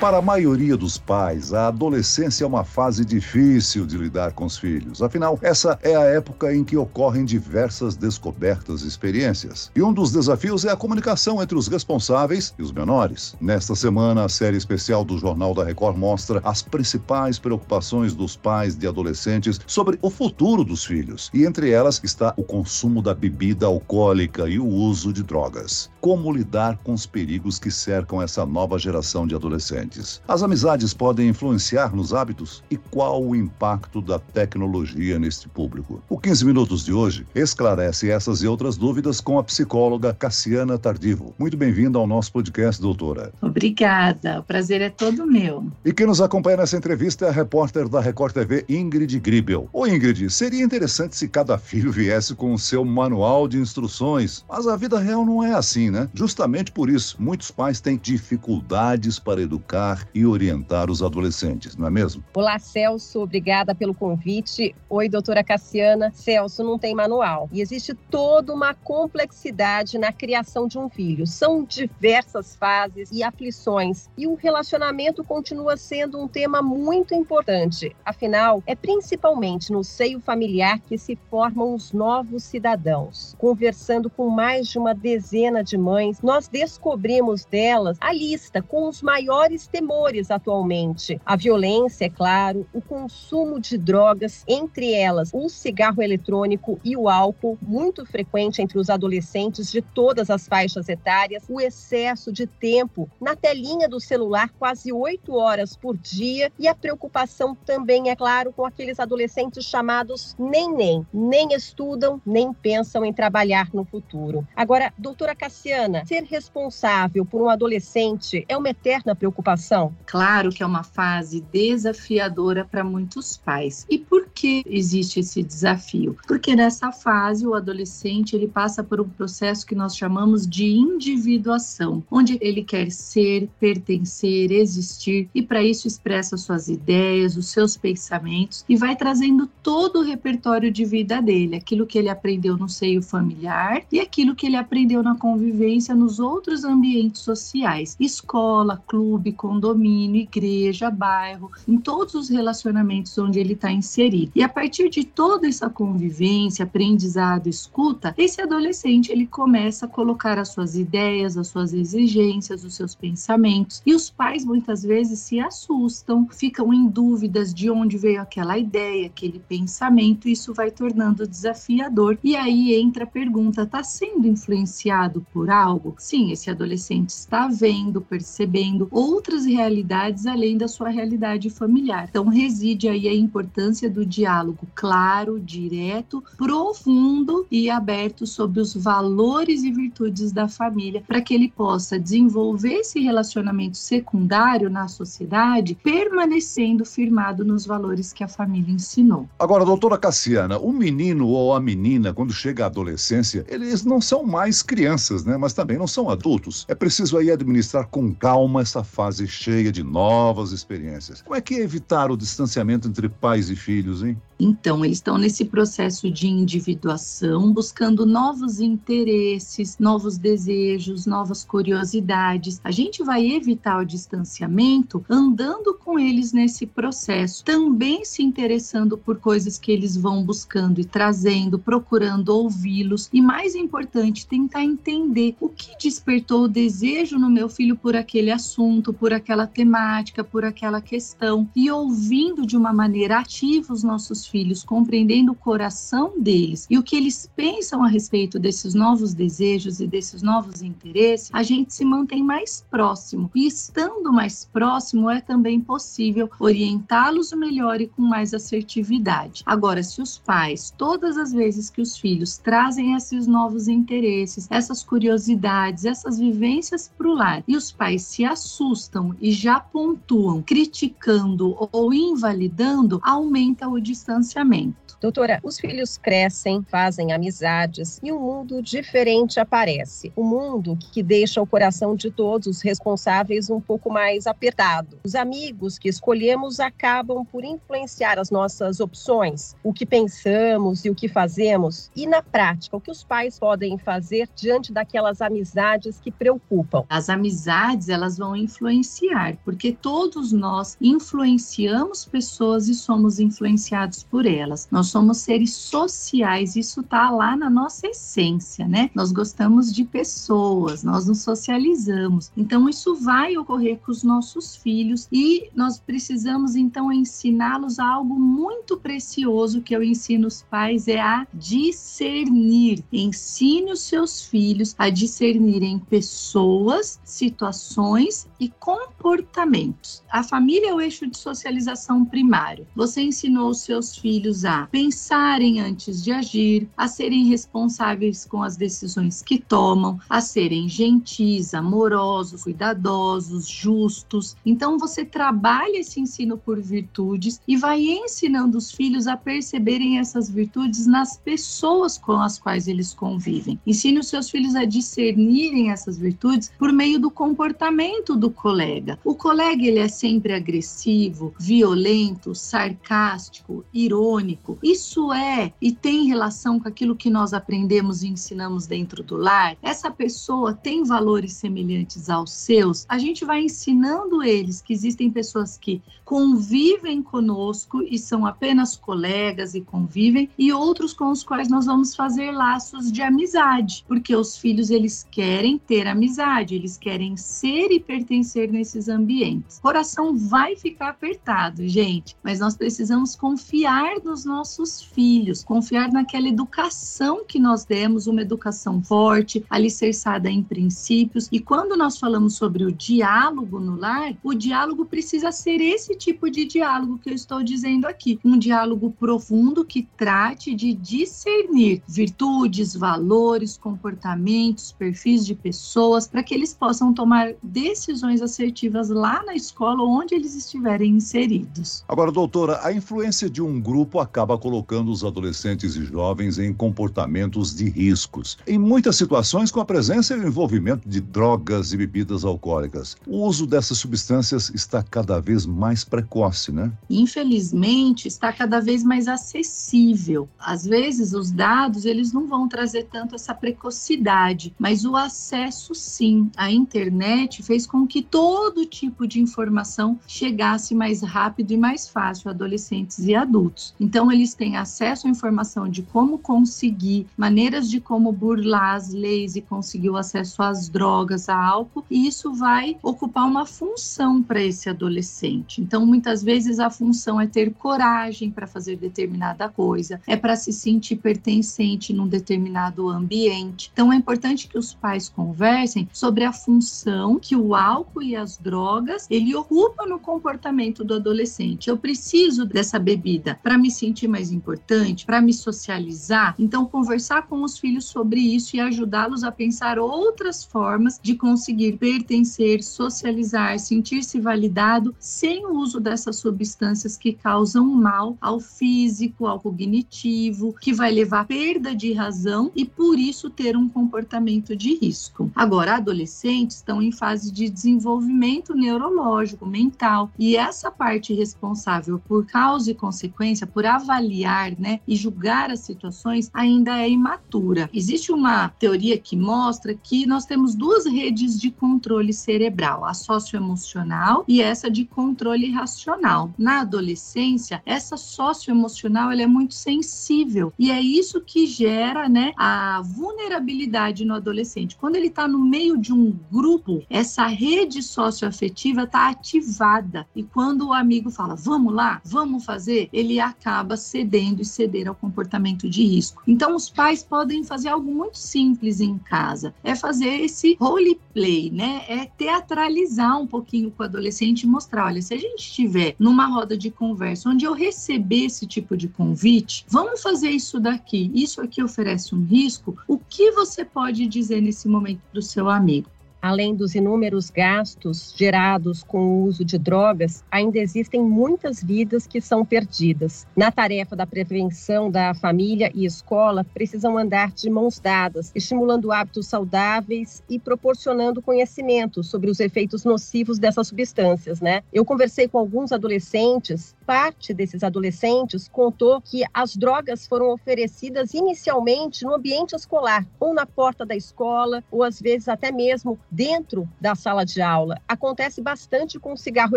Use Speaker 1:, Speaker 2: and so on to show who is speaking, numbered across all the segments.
Speaker 1: Para a maioria dos pais, a adolescência é uma fase difícil de lidar com os filhos. Afinal, essa é a época em que ocorrem diversas descobertas e experiências. E um dos desafios é a comunicação entre os responsáveis e os menores. Nesta semana, a série especial do Jornal da Record mostra as principais preocupações dos pais de adolescentes sobre o futuro dos filhos. E entre elas está o consumo da bebida alcoólica e o uso de drogas. Como lidar com os perigos que cercam essa nova geração de adolescentes? As amizades podem influenciar nos hábitos? E qual o impacto da tecnologia neste público? O 15 Minutos de hoje esclarece essas e outras dúvidas com a psicóloga Cassiana Tardivo. Muito bem-vinda ao nosso podcast, doutora.
Speaker 2: Obrigada, o prazer é todo meu.
Speaker 1: E quem nos acompanha nessa entrevista é a repórter da Record TV, Ingrid Gribel. Ô Ingrid, seria interessante se cada filho viesse com o seu manual de instruções, mas a vida real não é assim, né? Justamente por isso, muitos pais têm dificuldades para educar educar e orientar os adolescentes, não é mesmo?
Speaker 3: Olá, Celso, obrigada pelo convite. Oi, doutora Cassiana. Celso, não tem manual. E existe toda uma complexidade na criação de um filho. São diversas fases e aflições. E o relacionamento continua sendo um tema muito importante. Afinal, é principalmente no seio familiar que se formam os novos cidadãos. Conversando com mais de uma dezena de mães, nós descobrimos delas a lista com os maiores temores atualmente. A violência, é claro, o consumo de drogas, entre elas o cigarro eletrônico e o álcool, muito frequente entre os adolescentes de todas as faixas etárias, o excesso de tempo na telinha do celular, quase oito horas por dia, e a preocupação também, é claro, com aqueles adolescentes chamados nem-nem, nem estudam, nem pensam em trabalhar no futuro. Agora, doutora Cassiana, ser responsável por um adolescente é uma eterna preocupação preocupação?
Speaker 2: Claro que é uma fase desafiadora para muitos pais. E por que existe esse desafio? Porque nessa fase o adolescente ele passa por um processo que nós chamamos de individuação, onde ele quer ser, pertencer, existir e para isso expressa suas ideias, os seus pensamentos e vai trazendo todo o repertório de vida dele, aquilo que ele aprendeu no seio familiar e aquilo que ele aprendeu na convivência nos outros ambientes sociais, escola, clube, condomínio, igreja, bairro, em todos os relacionamentos onde ele está inserido. E a partir de toda essa convivência, aprendizado, escuta, esse adolescente ele começa a colocar as suas ideias, as suas exigências, os seus pensamentos. E os pais muitas vezes se assustam, ficam em dúvidas de onde veio aquela ideia, aquele pensamento. Isso vai tornando desafiador. E aí entra a pergunta: está sendo influenciado por algo? Sim, esse adolescente está vendo, percebendo outras outras realidades além da sua realidade familiar. Então, reside aí a importância do diálogo claro, direto, profundo e aberto sobre os valores e virtudes da família, para que ele possa desenvolver esse relacionamento secundário na sociedade, permanecendo firmado nos valores que a família ensinou.
Speaker 1: Agora, doutora Cassiana, o menino ou a menina, quando chega à adolescência, eles não são mais crianças, né? Mas também não são adultos. É preciso aí administrar com calma essa fase fase cheia de novas experiências. Como é que é evitar o distanciamento entre pais e filhos, hein?
Speaker 2: Então, eles estão nesse processo de individuação, buscando novos interesses, novos desejos, novas curiosidades. A gente vai evitar o distanciamento andando com eles nesse processo, também se interessando por coisas que eles vão buscando e trazendo, procurando ouvi-los e mais importante, tentar entender o que despertou o desejo no meu filho por aquele assunto, por aquela temática, por aquela questão e ouvindo de uma maneira ativa os nossos filhos, compreendendo o coração deles e o que eles pensam a respeito desses novos desejos e desses novos interesses, a gente se mantém mais próximo. E estando mais próximo, é também possível orientá-los melhor e com mais assertividade. Agora, se os pais, todas as vezes que os filhos trazem esses novos interesses, essas curiosidades, essas vivências para o lar, e os pais se assustam e já pontuam criticando ou invalidando, aumenta o distanciamento.
Speaker 3: Doutora, os filhos crescem, fazem amizades e um mundo diferente aparece. Um mundo que deixa o coração de todos os responsáveis um pouco mais apertado. Os amigos que escolhemos acabam por influenciar as nossas opções, o que pensamos e o que fazemos. E na prática, o que os pais podem fazer diante daquelas amizades que preocupam?
Speaker 2: As amizades, elas vão influenciar, porque todos nós influenciamos pessoas e somos influenciados por elas. Nós somos seres sociais, isso está lá na nossa essência, né? Nós gostamos de pessoas, nós nos socializamos. Então, isso vai ocorrer com os nossos filhos e nós precisamos, então, ensiná-los algo muito precioso que eu ensino os pais, é a discernir. Ensine os seus filhos a discernirem pessoas, situações e comportamentos. A família é o eixo de socialização primário. Você ensinou os seus filhos a pensarem antes de agir, a serem responsáveis com as decisões que tomam, a serem gentis, amorosos, cuidadosos, justos. Então você trabalha esse ensino por virtudes e vai ensinando os filhos a perceberem essas virtudes nas pessoas com as quais eles convivem. Ensine os seus filhos a discernirem essas virtudes por meio do comportamento do colega. O colega ele é sempre agressivo, violento, sarcástico, irônico. Isso é e tem relação com aquilo que nós aprendemos e ensinamos dentro do lar? Essa pessoa tem valores semelhantes aos seus? A gente vai ensinando eles que existem pessoas que convivem conosco e são apenas colegas e convivem, e outros com os quais nós vamos fazer laços de amizade, porque os filhos eles querem ter amizade, eles querem ser e pertencer nesses ambientes. O coração vai ficar apertado, gente, mas nós precisamos confiar nos nossos nossos filhos, confiar naquela educação que nós demos, uma educação forte, alicerçada em princípios. E quando nós falamos sobre o diálogo no lar, o diálogo precisa ser esse tipo de diálogo que eu estou dizendo aqui, um diálogo profundo que trate de discernir virtudes, valores, comportamentos, perfis de pessoas, para que eles possam tomar decisões assertivas lá na escola onde eles estiverem inseridos.
Speaker 1: Agora, doutora, a influência de um grupo acaba colocando os adolescentes e jovens em comportamentos de riscos. Em muitas situações, com a presença e o envolvimento de drogas e bebidas alcoólicas. O uso dessas substâncias está cada vez mais precoce, né?
Speaker 2: Infelizmente, está cada vez mais acessível. Às vezes, os dados eles não vão trazer tanto essa precocidade, mas o acesso, sim, à internet fez com que todo tipo de informação chegasse mais rápido e mais fácil a adolescentes e adultos. Então, eles têm acesso à informação de como conseguir, maneiras de como burlar as leis e conseguir o acesso às drogas, a álcool, e isso vai ocupar uma função para esse adolescente. Então, muitas vezes a função é ter coragem para fazer determinada coisa, é para se sentir pertencente num determinado ambiente. Então, é importante que os pais conversem sobre a função que o álcool e as drogas ele ocupa no comportamento do adolescente. Eu preciso dessa bebida para me sentir mais mais importante para me socializar. Então, conversar com os filhos sobre isso e ajudá-los a pensar outras formas de conseguir pertencer, socializar, sentir-se validado sem o uso dessas substâncias que causam mal ao físico, ao cognitivo, que vai levar à perda de razão e por isso ter um comportamento de risco. Agora, adolescentes estão em fase de desenvolvimento neurológico, mental, e essa parte responsável por causa e consequência, por avaliar avaliar né, e julgar as situações ainda é imatura. Existe uma teoria que mostra que nós temos duas redes de controle cerebral, a socioemocional e essa de controle racional. Na adolescência, essa socioemocional ela é muito sensível e é isso que gera né, a vulnerabilidade no adolescente. Quando ele está no meio de um grupo, essa rede socioafetiva está ativada e quando o amigo fala, vamos lá, vamos fazer, ele acaba cedendo cedendo e ceder ao comportamento de risco. Então, os pais podem fazer algo muito simples em casa, é fazer esse role play, né? É teatralizar um pouquinho com o adolescente e mostrar, olha, se a gente estiver numa roda de conversa onde eu receber esse tipo de convite, vamos fazer isso daqui. Isso aqui oferece um risco. O que você pode dizer nesse momento do seu amigo?
Speaker 3: Além dos inúmeros gastos gerados com o uso de drogas, ainda existem muitas vidas que são perdidas. Na tarefa da prevenção da família e escola, precisam andar de mãos dadas, estimulando hábitos saudáveis e proporcionando conhecimento sobre os efeitos nocivos dessas substâncias, né? Eu conversei com alguns adolescentes, parte desses adolescentes contou que as drogas foram oferecidas inicialmente no ambiente escolar, ou na porta da escola, ou às vezes até mesmo dentro da sala de aula. Acontece bastante com o cigarro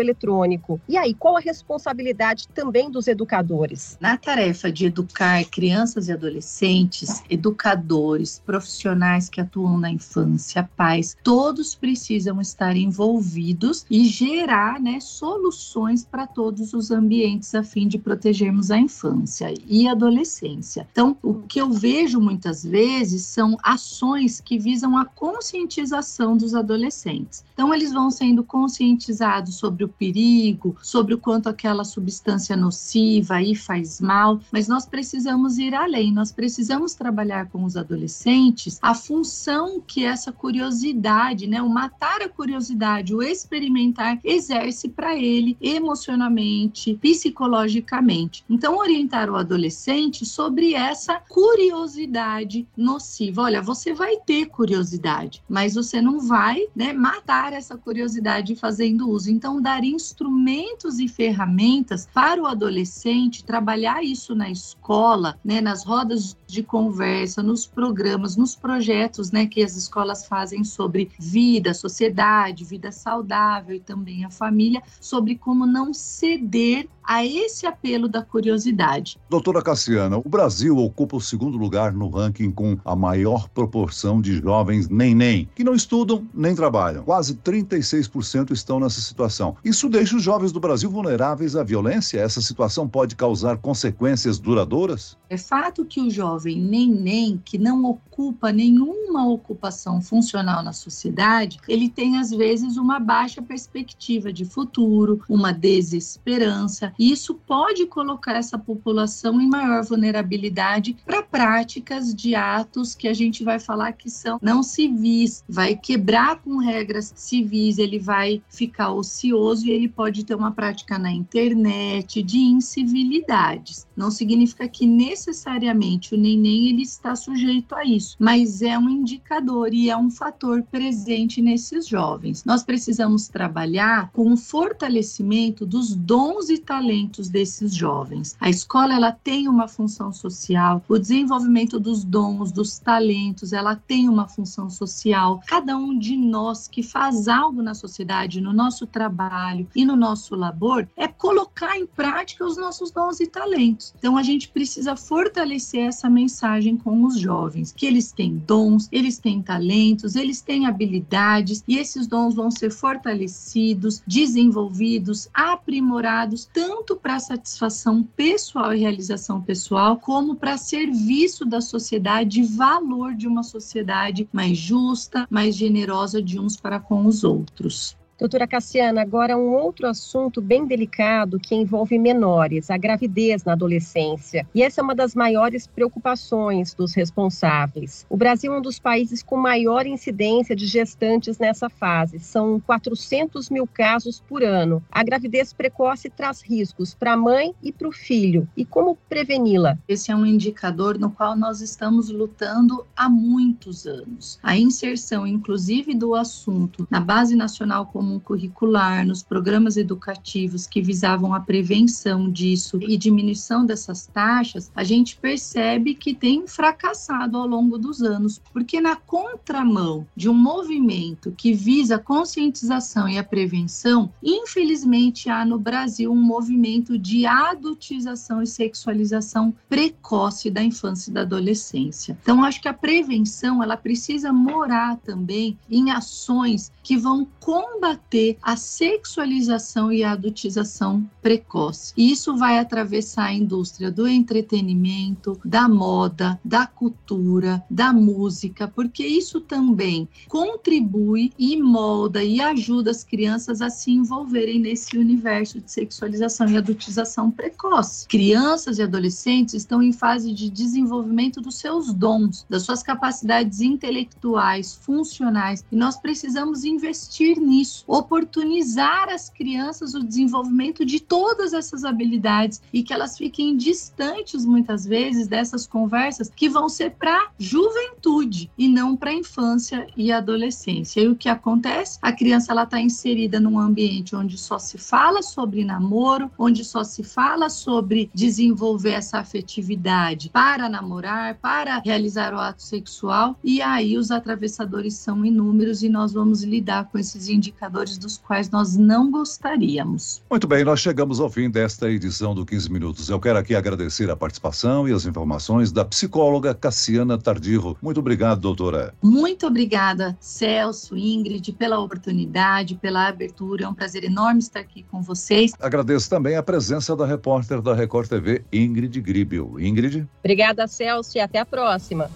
Speaker 3: eletrônico. E aí, qual a responsabilidade também dos educadores?
Speaker 2: Na tarefa de educar crianças e adolescentes, educadores, profissionais que atuam na infância, pais, todos precisam estar envolvidos e gerar né, soluções para todos os ambientes a fim de protegermos a infância e adolescência. Então, o que eu vejo muitas vezes são ações que visam a conscientização dos adolescentes. Então, eles vão sendo conscientizados sobre o perigo, sobre o quanto aquela substância nociva aí faz mal, mas nós precisamos ir além, nós precisamos trabalhar com os adolescentes a função que essa curiosidade, né, o matar a curiosidade, o experimentar, exerce para ele emocionalmente, psicologicamente. Então, orientar o adolescente sobre essa curiosidade nociva. Olha, você vai ter curiosidade, mas você não vai né, matar essa curiosidade fazendo uso. Então, dar instrumentos e ferramentas para o adolescente trabalhar isso na escola, né, nas rodas de conversa, nos programas, nos projetos né, que as escolas fazem sobre vida, sociedade, vida saudável e também a família, sobre como não ceder a esse apelo da curiosidade.
Speaker 1: Doutora Cassiana, o Brasil ocupa o segundo lugar no ranking com a maior proporção de jovens nem-nem, que não estudam nem trabalham. Quase 36% estão nessa situação. Isso deixa os jovens do Brasil vulneráveis à violência? Essa situação pode causar consequências duradouras?
Speaker 2: É fato que o jovem nem-nem, que não ocupa nenhuma ocupação funcional na sociedade, ele tem às vezes uma baixa perspectiva de futuro, uma desesperança, e isso pode colocar essa população em maior vulnerabilidade para práticas de atos que a gente vai falar que são não civis, vai quebrar com regras civis, ele vai ficar ocioso e ele pode ter uma prática na internet de incivilidades. Não significa que necessariamente o neném ele está sujeito a isso, mas é um indicador e é um fator presente nesses jovens. Nós precisamos trabalhar com o fortalecimento dos dons e talentos desses jovens. A escola ela tem uma função social, o desenvolvimento dos dons, dos talentos, ela tem uma função social. Cada um de nós que faz algo na sociedade, no nosso trabalho e no nosso labor, é colocar em prática os nossos dons e talentos. Então a gente precisa fortalecer essa mensagem com os jovens, que eles têm dons, eles têm talentos, eles têm habilidades e esses dons vão ser fortalecidos, desenvolvidos, aprimorados, tanto para satisfação pessoal e realização pessoal, como para serviço da sociedade valor de uma sociedade mais justa, mais generosa de uns para com os outros.
Speaker 3: Doutora Cassiana, agora um outro assunto bem delicado que envolve menores, a gravidez na adolescência. E essa é uma das maiores preocupações dos responsáveis. O Brasil é um dos países com maior incidência de gestantes nessa fase. São 400 mil casos por ano. A gravidez precoce traz riscos para a mãe e para o filho. E como preveni-la?
Speaker 2: Esse é um indicador no qual nós estamos lutando há muitos anos. A inserção, inclusive, do assunto na Base Nacional Comum comum curricular, nos programas educativos que visavam a prevenção disso e diminuição dessas taxas, a gente percebe que tem fracassado ao longo dos anos, porque na contramão de um movimento que visa a conscientização e a prevenção, infelizmente há no Brasil um movimento de adultização e sexualização precoce da infância e da adolescência. Então acho que a prevenção ela precisa morar também em ações que vão combater combater a sexualização e a adultização precoce. E isso vai atravessar a indústria do entretenimento, da moda, da cultura, da música, porque isso também contribui e molda e ajuda as crianças a se envolverem nesse universo de sexualização e adultização precoce. Crianças e adolescentes estão em fase de desenvolvimento dos seus dons, das suas capacidades intelectuais, funcionais, e nós precisamos investir nisso, oportunizar às crianças o desenvolvimento de todas essas habilidades e que elas fiquem distantes muitas vezes dessas conversas que vão ser para juventude e não para infância e adolescência. E o que acontece? A criança ela está inserida num ambiente onde só se fala sobre namoro, onde só se fala sobre desenvolver essa afetividade para namorar, para realizar o ato sexual, e aí os atravessadores são inúmeros e nós vamos lidar com esses indicadores dos quais nós não gostaríamos.
Speaker 1: Muito bem, nós chegamos ao fim desta edição do 15 Minutos. Eu quero aqui agradecer a participação e as informações da psicóloga Cassiana Tardirro. Muito obrigado, doutora.
Speaker 2: Muito obrigada, Celso, Ingrid, pela oportunidade, pela abertura. É um prazer enorme estar aqui com vocês.
Speaker 1: Agradeço também a presença da repórter da Record TV, Ingrid Gribel. Ingrid?
Speaker 3: Obrigada, Celso, e até a próxima.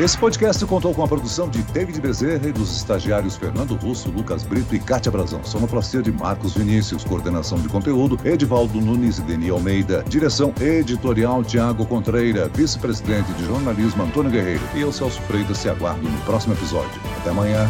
Speaker 1: Esse podcast contou com a produção de David Bezerra e dos estagiários Fernando Russo, Lucas Brito e Kátia Brazão. Sonoplastia de Marcos Vinícius. Coordenação de conteúdo, Edivaldo Nunes e Deni Almeida. Direção editorial, Tiago Contreira. Vice-presidente de jornalismo, Antônio Guerreiro. E eu, Celso Freitas, se aguardo no próximo episódio. Até amanhã.